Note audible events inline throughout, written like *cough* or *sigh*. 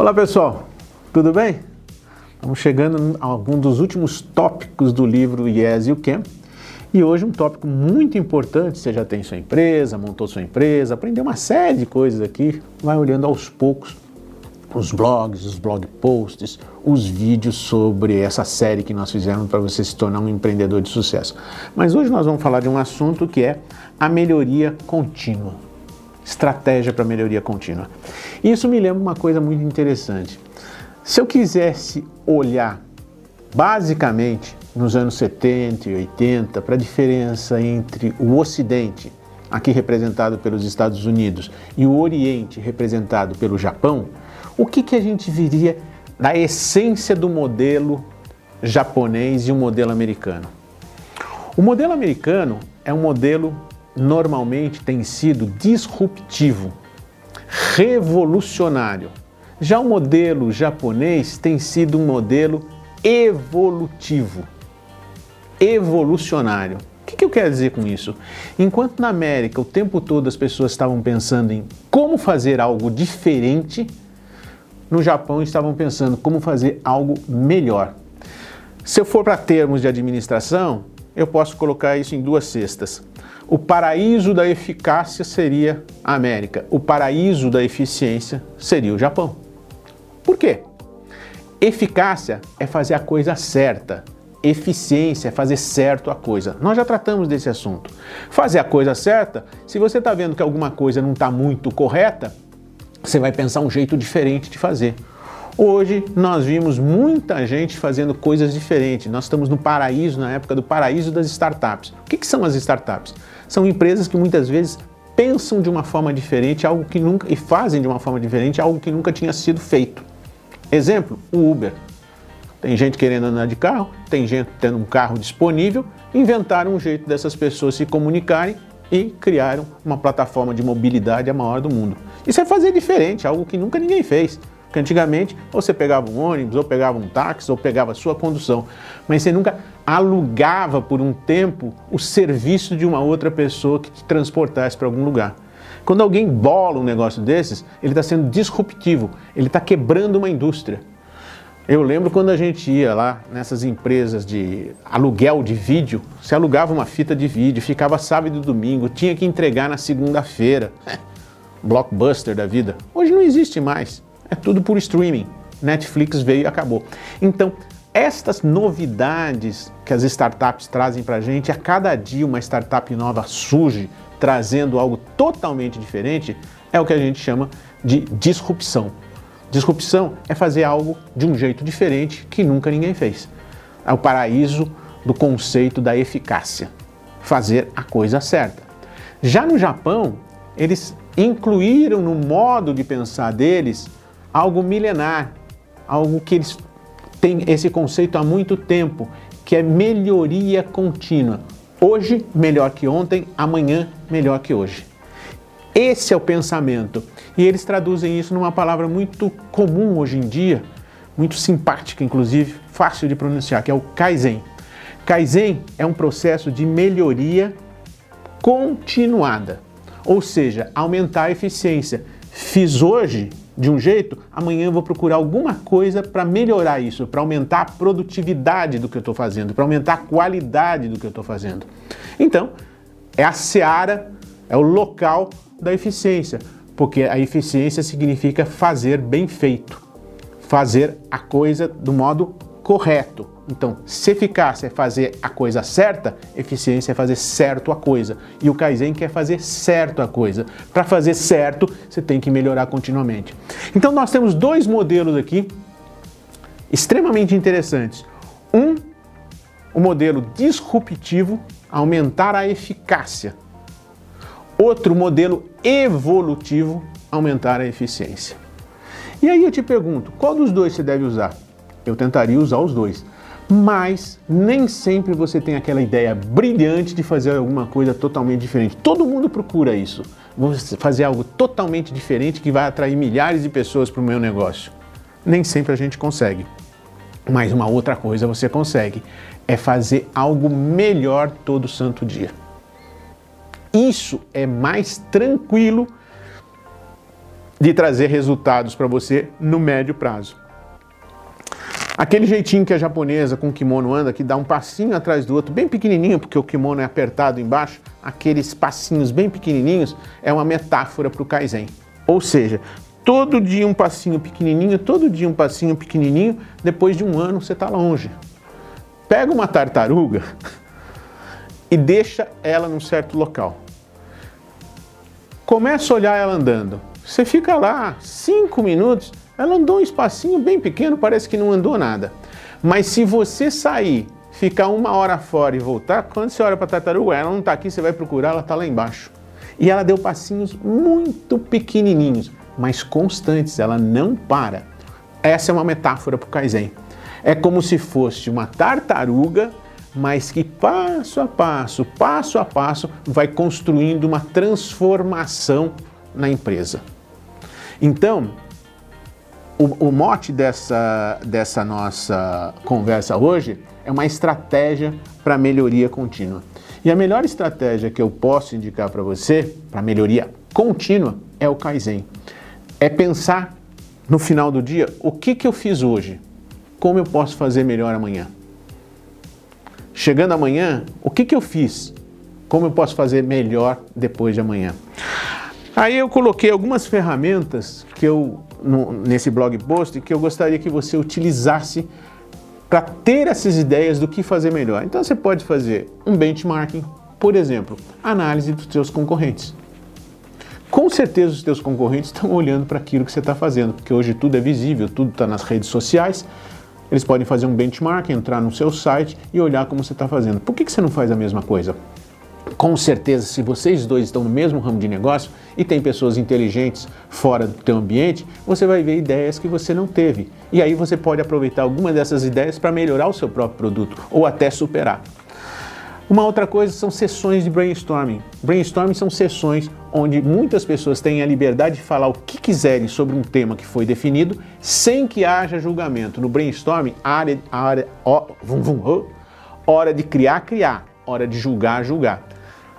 Olá pessoal, tudo bem? Estamos chegando a algum dos últimos tópicos do livro Yes You Can. E hoje um tópico muito importante, você já tem sua empresa, montou sua empresa, aprendeu uma série de coisas aqui, vai olhando aos poucos os blogs, os blog posts, os vídeos sobre essa série que nós fizemos para você se tornar um empreendedor de sucesso. Mas hoje nós vamos falar de um assunto que é a melhoria contínua. Estratégia para melhoria contínua. Isso me lembra uma coisa muito interessante. Se eu quisesse olhar basicamente nos anos 70 e 80 para a diferença entre o Ocidente, aqui representado pelos Estados Unidos, e o Oriente, representado pelo Japão, o que, que a gente viria da essência do modelo japonês e o modelo americano? O modelo americano é um modelo normalmente tem sido disruptivo, revolucionário. Já o modelo japonês tem sido um modelo evolutivo, evolucionário. O que, que eu quero dizer com isso? Enquanto na América o tempo todo as pessoas estavam pensando em como fazer algo diferente, no Japão estavam pensando como fazer algo melhor. Se eu for para termos de administração, eu posso colocar isso em duas cestas. O paraíso da eficácia seria a América, o paraíso da eficiência seria o Japão. Por quê? Eficácia é fazer a coisa certa. Eficiência é fazer certo a coisa. Nós já tratamos desse assunto. Fazer a coisa certa, se você está vendo que alguma coisa não está muito correta, você vai pensar um jeito diferente de fazer. Hoje nós vimos muita gente fazendo coisas diferentes. Nós estamos no paraíso, na época do paraíso das startups. O que, que são as startups? São empresas que muitas vezes pensam de uma forma diferente, algo que nunca e fazem de uma forma diferente, algo que nunca tinha sido feito. Exemplo, o Uber. Tem gente querendo andar de carro, tem gente tendo um carro disponível, inventaram um jeito dessas pessoas se comunicarem e criaram uma plataforma de mobilidade a maior do mundo. Isso é fazer diferente, algo que nunca ninguém fez. Porque antigamente ou você pegava um ônibus, ou pegava um táxi, ou pegava a sua condução, mas você nunca alugava por um tempo o serviço de uma outra pessoa que te transportasse para algum lugar. Quando alguém bola um negócio desses, ele está sendo disruptivo, ele está quebrando uma indústria. Eu lembro quando a gente ia lá nessas empresas de aluguel de vídeo, você alugava uma fita de vídeo, ficava sábado e domingo, tinha que entregar na segunda-feira. *laughs* Blockbuster da vida. Hoje não existe mais. É tudo por streaming. Netflix veio e acabou. Então, estas novidades que as startups trazem para a gente, a cada dia uma startup nova surge trazendo algo totalmente diferente, é o que a gente chama de disrupção. Disrupção é fazer algo de um jeito diferente que nunca ninguém fez. É o paraíso do conceito da eficácia. Fazer a coisa certa. Já no Japão, eles incluíram no modo de pensar deles algo milenar, algo que eles têm esse conceito há muito tempo, que é melhoria contínua. Hoje melhor que ontem, amanhã melhor que hoje. Esse é o pensamento. E eles traduzem isso numa palavra muito comum hoje em dia, muito simpática, inclusive, fácil de pronunciar, que é o Kaizen. Kaizen é um processo de melhoria continuada, ou seja, aumentar a eficiência. Fiz hoje de um jeito, amanhã eu vou procurar alguma coisa para melhorar isso, para aumentar a produtividade do que eu estou fazendo, para aumentar a qualidade do que eu estou fazendo. Então, é a seara, é o local da eficiência, porque a eficiência significa fazer bem feito, fazer a coisa do modo correto. Então, se eficácia é fazer a coisa certa, eficiência é fazer certo a coisa. E o Kaizen quer fazer certo a coisa. Para fazer certo, você tem que melhorar continuamente. Então, nós temos dois modelos aqui extremamente interessantes. Um, o modelo disruptivo, aumentar a eficácia. Outro modelo evolutivo, aumentar a eficiência. E aí eu te pergunto, qual dos dois você deve usar? Eu tentaria usar os dois mas nem sempre você tem aquela ideia brilhante de fazer alguma coisa totalmente diferente. Todo mundo procura isso. Fazer algo totalmente diferente que vai atrair milhares de pessoas para o meu negócio. Nem sempre a gente consegue. Mas uma outra coisa você consegue é fazer algo melhor todo santo dia. Isso é mais tranquilo de trazer resultados para você no médio prazo. Aquele jeitinho que a japonesa com o kimono anda, que dá um passinho atrás do outro, bem pequenininho, porque o kimono é apertado embaixo, aqueles passinhos bem pequenininhos, é uma metáfora para o Kaizen. Ou seja, todo dia um passinho pequenininho, todo dia um passinho pequenininho, depois de um ano você está longe. Pega uma tartaruga e deixa ela num certo local. Começa a olhar ela andando. Você fica lá cinco minutos, ela andou um espacinho bem pequeno, parece que não andou nada. Mas se você sair, ficar uma hora fora e voltar, quando você olha para a tartaruga, ela não está aqui, você vai procurar, ela está lá embaixo. E ela deu passinhos muito pequenininhos, mas constantes, ela não para. Essa é uma metáfora para o Kaizen. É como se fosse uma tartaruga, mas que passo a passo, passo a passo, vai construindo uma transformação na empresa. Então, o, o mote dessa, dessa nossa conversa hoje é uma estratégia para melhoria contínua. E a melhor estratégia que eu posso indicar para você, para melhoria contínua, é o Kaizen. É pensar no final do dia o que, que eu fiz hoje, como eu posso fazer melhor amanhã. Chegando amanhã, o que, que eu fiz, como eu posso fazer melhor depois de amanhã. Aí eu coloquei algumas ferramentas que eu no, nesse blog post que eu gostaria que você utilizasse para ter essas ideias do que fazer melhor. Então você pode fazer um benchmarking, por exemplo, análise dos seus concorrentes. Com certeza os seus concorrentes estão olhando para aquilo que você está fazendo, porque hoje tudo é visível, tudo está nas redes sociais. Eles podem fazer um benchmark, entrar no seu site e olhar como você está fazendo. Por que, que você não faz a mesma coisa? Com certeza, se vocês dois estão no mesmo ramo de negócio e tem pessoas inteligentes fora do teu ambiente, você vai ver ideias que você não teve. E aí você pode aproveitar alguma dessas ideias para melhorar o seu próprio produto ou até superar. Uma outra coisa são sessões de brainstorming. Brainstorming são sessões onde muitas pessoas têm a liberdade de falar o que quiserem sobre um tema que foi definido, sem que haja julgamento. No brainstorming, área, área, ó, vum, vum, ó, hora de criar, criar, hora de julgar, julgar.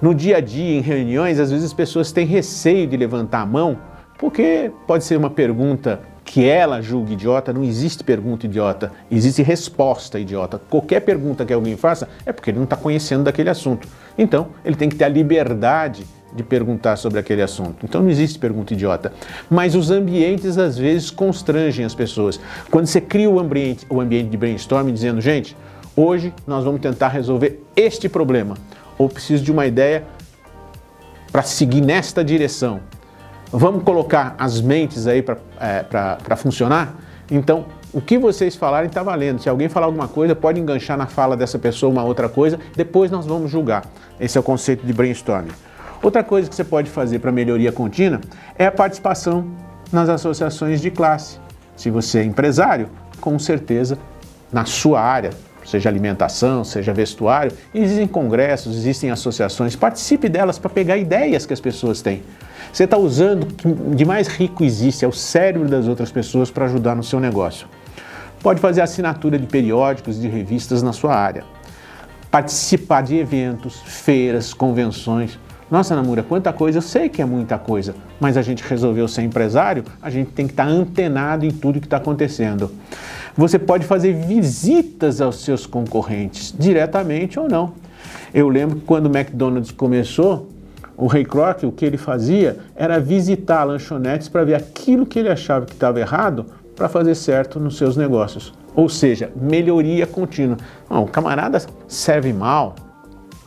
No dia a dia, em reuniões, às vezes as pessoas têm receio de levantar a mão, porque pode ser uma pergunta que ela julga idiota, não existe pergunta idiota, existe resposta idiota. Qualquer pergunta que alguém faça é porque ele não está conhecendo daquele assunto. Então, ele tem que ter a liberdade de perguntar sobre aquele assunto. Então não existe pergunta idiota. Mas os ambientes às vezes constrangem as pessoas. Quando você cria o ambiente, o ambiente de brainstorming dizendo, gente, hoje nós vamos tentar resolver este problema ou preciso de uma ideia para seguir nesta direção. Vamos colocar as mentes aí para é, funcionar? Então, o que vocês falarem está valendo. Se alguém falar alguma coisa, pode enganchar na fala dessa pessoa uma outra coisa, depois nós vamos julgar. Esse é o conceito de brainstorming. Outra coisa que você pode fazer para melhoria contínua é a participação nas associações de classe. Se você é empresário, com certeza, na sua área, seja alimentação, seja vestuário. Existem congressos, existem associações, participe delas para pegar ideias que as pessoas têm. Você está usando o que de mais rico existe, é o cérebro das outras pessoas para ajudar no seu negócio. Pode fazer assinatura de periódicos, de revistas na sua área. Participar de eventos, feiras, convenções. Nossa, Namura, quanta coisa, eu sei que é muita coisa, mas a gente resolveu ser empresário, a gente tem que estar tá antenado em tudo que está acontecendo. Você pode fazer visitas aos seus concorrentes, diretamente ou não. Eu lembro que quando o McDonald's começou, o Ray Kroc, o que ele fazia era visitar lanchonetes para ver aquilo que ele achava que estava errado para fazer certo nos seus negócios. Ou seja, melhoria contínua. o camarada serve mal,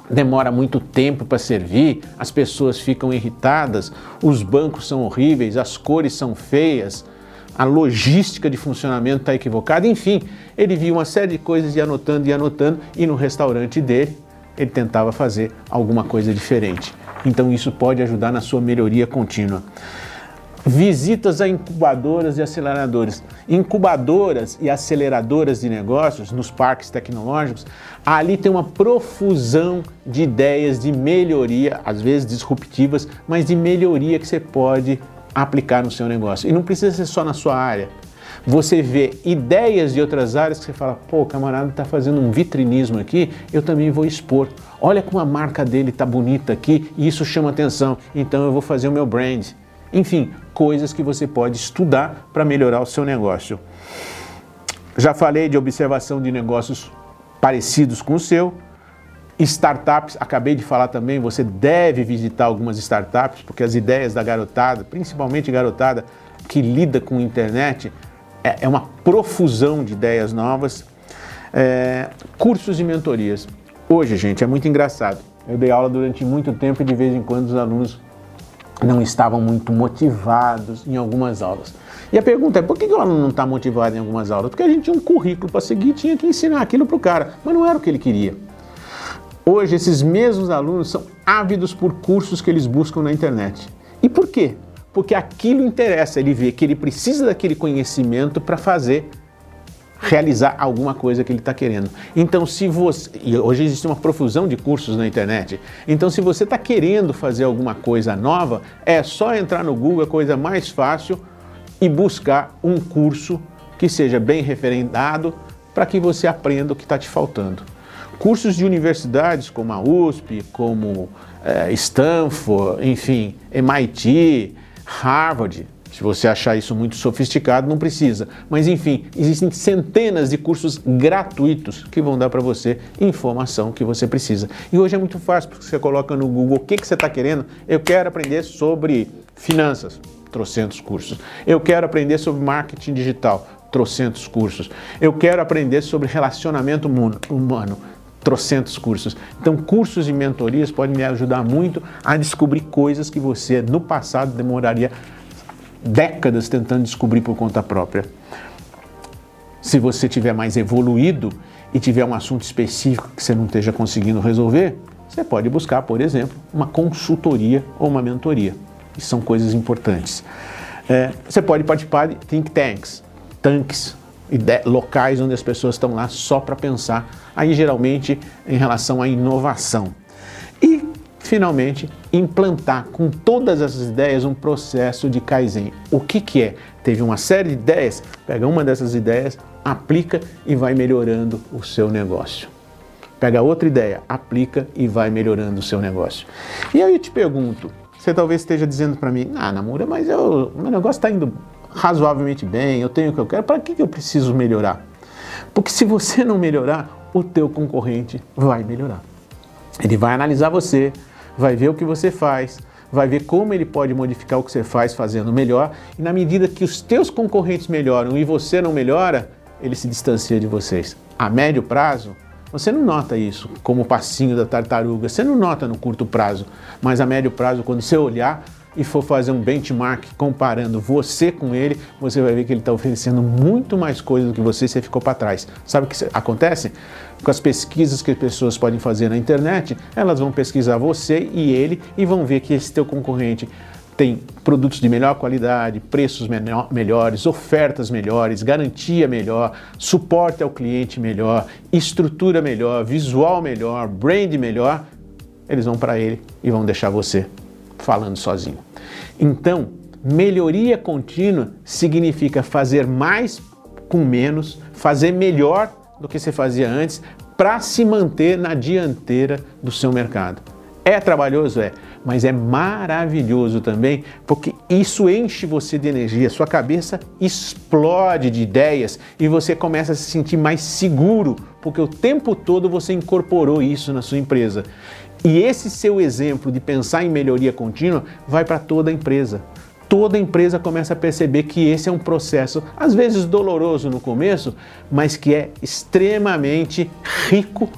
demora muito tempo para servir, as pessoas ficam irritadas, os bancos são horríveis, as cores são feias, a logística de funcionamento está equivocada, enfim, ele viu uma série de coisas e anotando e anotando, e no restaurante dele ele tentava fazer alguma coisa diferente. Então isso pode ajudar na sua melhoria contínua. Visitas a incubadoras e aceleradores. Incubadoras e aceleradoras de negócios nos parques tecnológicos, ali tem uma profusão de ideias de melhoria, às vezes disruptivas, mas de melhoria que você pode aplicar no seu negócio. E não precisa ser só na sua área. Você vê ideias de outras áreas que você fala, pô, o camarada está fazendo um vitrinismo aqui, eu também vou expor. Olha como a marca dele está bonita aqui e isso chama atenção, então eu vou fazer o meu brand. Enfim, coisas que você pode estudar para melhorar o seu negócio. Já falei de observação de negócios parecidos com o seu. Startups, acabei de falar também, você deve visitar algumas startups, porque as ideias da garotada, principalmente garotada que lida com internet, é, é uma profusão de ideias novas. É, cursos e mentorias. Hoje, gente, é muito engraçado. Eu dei aula durante muito tempo e de vez em quando os alunos não estavam muito motivados em algumas aulas. E a pergunta é, por que o aluno não está motivado em algumas aulas? Porque a gente tinha um currículo para seguir, tinha que ensinar aquilo para o cara, mas não era o que ele queria. Hoje, esses mesmos alunos são ávidos por cursos que eles buscam na internet. E por quê? Porque aquilo interessa, ele vê que ele precisa daquele conhecimento para fazer realizar alguma coisa que ele está querendo. Então, se você. E hoje existe uma profusão de cursos na internet. Então, se você está querendo fazer alguma coisa nova, é só entrar no Google, é a coisa mais fácil e buscar um curso que seja bem referendado para que você aprenda o que está te faltando. Cursos de universidades como a USP, como é, Stanford, enfim, MIT, Harvard. Se você achar isso muito sofisticado, não precisa. Mas enfim, existem centenas de cursos gratuitos que vão dar para você informação que você precisa. E hoje é muito fácil, porque você coloca no Google o que, que você está querendo. Eu quero aprender sobre finanças trocentos cursos. Eu quero aprender sobre marketing digital, trocentos cursos. Eu quero aprender sobre relacionamento humano, trocentos cursos. Então, cursos e mentorias podem me ajudar muito a descobrir coisas que você no passado demoraria décadas tentando descobrir por conta própria. Se você tiver mais evoluído e tiver um assunto específico que você não esteja conseguindo resolver, você pode buscar, por exemplo, uma consultoria ou uma mentoria que são coisas importantes. É, você pode participar de think tanks, tanques, locais onde as pessoas estão lá só para pensar, aí geralmente em relação à inovação. Finalmente, implantar com todas essas ideias um processo de Kaizen. O que, que é? Teve uma série de ideias, pega uma dessas ideias, aplica e vai melhorando o seu negócio. Pega outra ideia, aplica e vai melhorando o seu negócio. E aí eu te pergunto, você talvez esteja dizendo para mim, ah, Namura, mas eu, meu negócio está indo razoavelmente bem, eu tenho o que eu quero, para que, que eu preciso melhorar? Porque se você não melhorar, o teu concorrente vai melhorar. Ele vai analisar você, vai ver o que você faz, vai ver como ele pode modificar o que você faz fazendo melhor, e na medida que os teus concorrentes melhoram e você não melhora, ele se distancia de vocês. A médio prazo, você não nota isso como o passinho da tartaruga, você não nota no curto prazo, mas a médio prazo, quando você olhar e for fazer um benchmark comparando você com ele, você vai ver que ele está oferecendo muito mais coisas do que você e você ficou para trás. Sabe o que acontece? Com as pesquisas que as pessoas podem fazer na internet, elas vão pesquisar você e ele e vão ver que esse teu concorrente tem produtos de melhor qualidade, preços menor, melhores, ofertas melhores, garantia melhor, suporte ao cliente melhor, estrutura melhor, visual melhor, brand melhor, eles vão para ele e vão deixar você falando sozinho. Então, melhoria contínua significa fazer mais com menos, fazer melhor do que você fazia antes para se manter na dianteira do seu mercado. É trabalhoso? É mas é maravilhoso também, porque isso enche você de energia, sua cabeça explode de ideias e você começa a se sentir mais seguro, porque o tempo todo você incorporou isso na sua empresa. E esse seu exemplo de pensar em melhoria contínua vai para toda a empresa. Toda a empresa começa a perceber que esse é um processo, às vezes doloroso no começo, mas que é extremamente rico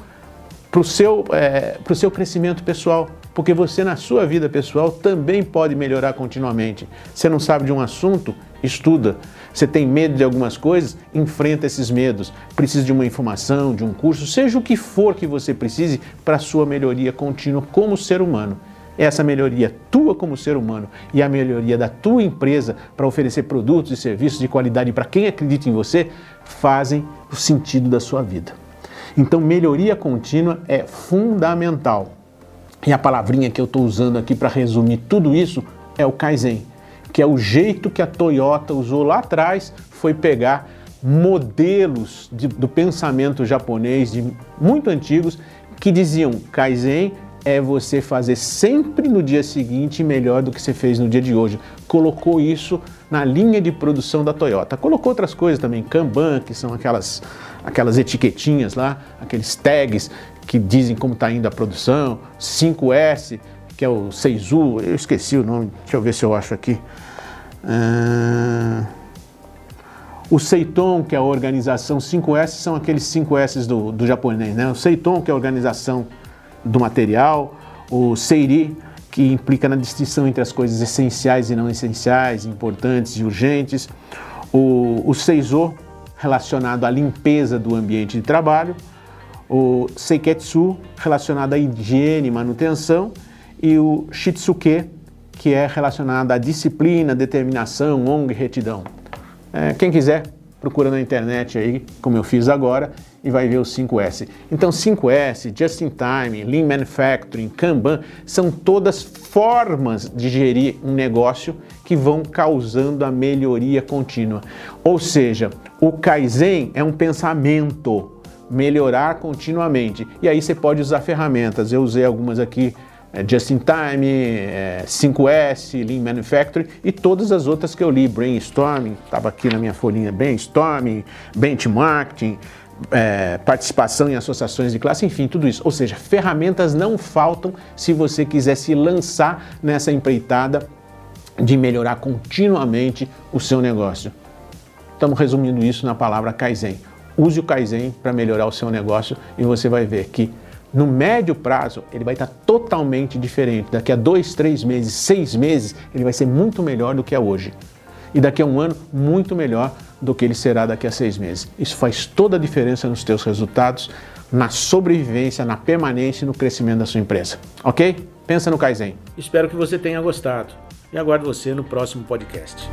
para o seu, é, seu crescimento pessoal porque você na sua vida pessoal também pode melhorar continuamente. Você não sabe de um assunto? Estuda. Você tem medo de algumas coisas? Enfrenta esses medos. Precisa de uma informação, de um curso, seja o que for que você precise para a sua melhoria contínua como ser humano. Essa melhoria tua como ser humano e a melhoria da tua empresa para oferecer produtos e serviços de qualidade para quem acredita em você fazem o sentido da sua vida. Então, melhoria contínua é fundamental. E a palavrinha que eu estou usando aqui para resumir tudo isso é o Kaizen, que é o jeito que a Toyota usou lá atrás, foi pegar modelos de, do pensamento japonês de muito antigos que diziam Kaizen é você fazer sempre no dia seguinte melhor do que você fez no dia de hoje. Colocou isso na linha de produção da Toyota. Colocou outras coisas também, Kanban, que são aquelas, aquelas etiquetinhas lá, aqueles tags que dizem como está indo a produção, 5S, que é o Seizu, eu esqueci o nome, deixa eu ver se eu acho aqui. Uh... O Seiton, que é a organização 5S, são aqueles 5S do, do japonês, né? O Seiton, que é a organização do material, o Seiri, que implica na distinção entre as coisas essenciais e não essenciais, importantes e urgentes, o, o Seizo, relacionado à limpeza do ambiente de trabalho, o Seiketsu, relacionado à higiene e manutenção, e o Shitsuke, que é relacionado à disciplina, determinação, e retidão. É, quem quiser, procura na internet aí, como eu fiz agora, e vai ver o 5S. Então 5S, Just in Time, Lean Manufacturing, Kanban, são todas formas de gerir um negócio que vão causando a melhoria contínua. Ou seja, o Kaizen é um pensamento, melhorar continuamente. E aí você pode usar ferramentas. Eu usei algumas aqui é, Just in Time, é, 5S, Lean Manufacturing e todas as outras que eu li, Brainstorming, estava aqui na minha folhinha, Brainstorming, Benchmarking, é, participação em associações de classe, enfim, tudo isso. Ou seja, ferramentas não faltam se você quiser se lançar nessa empreitada de melhorar continuamente o seu negócio. Estamos resumindo isso na palavra Kaizen. Use o Kaizen para melhorar o seu negócio e você vai ver que no médio prazo ele vai estar totalmente diferente. Daqui a dois, três meses, seis meses, ele vai ser muito melhor do que é hoje. E daqui a um ano, muito melhor do que ele será daqui a seis meses. Isso faz toda a diferença nos teus resultados, na sobrevivência, na permanência e no crescimento da sua empresa. Ok? Pensa no Kaizen. Espero que você tenha gostado e aguardo você no próximo podcast.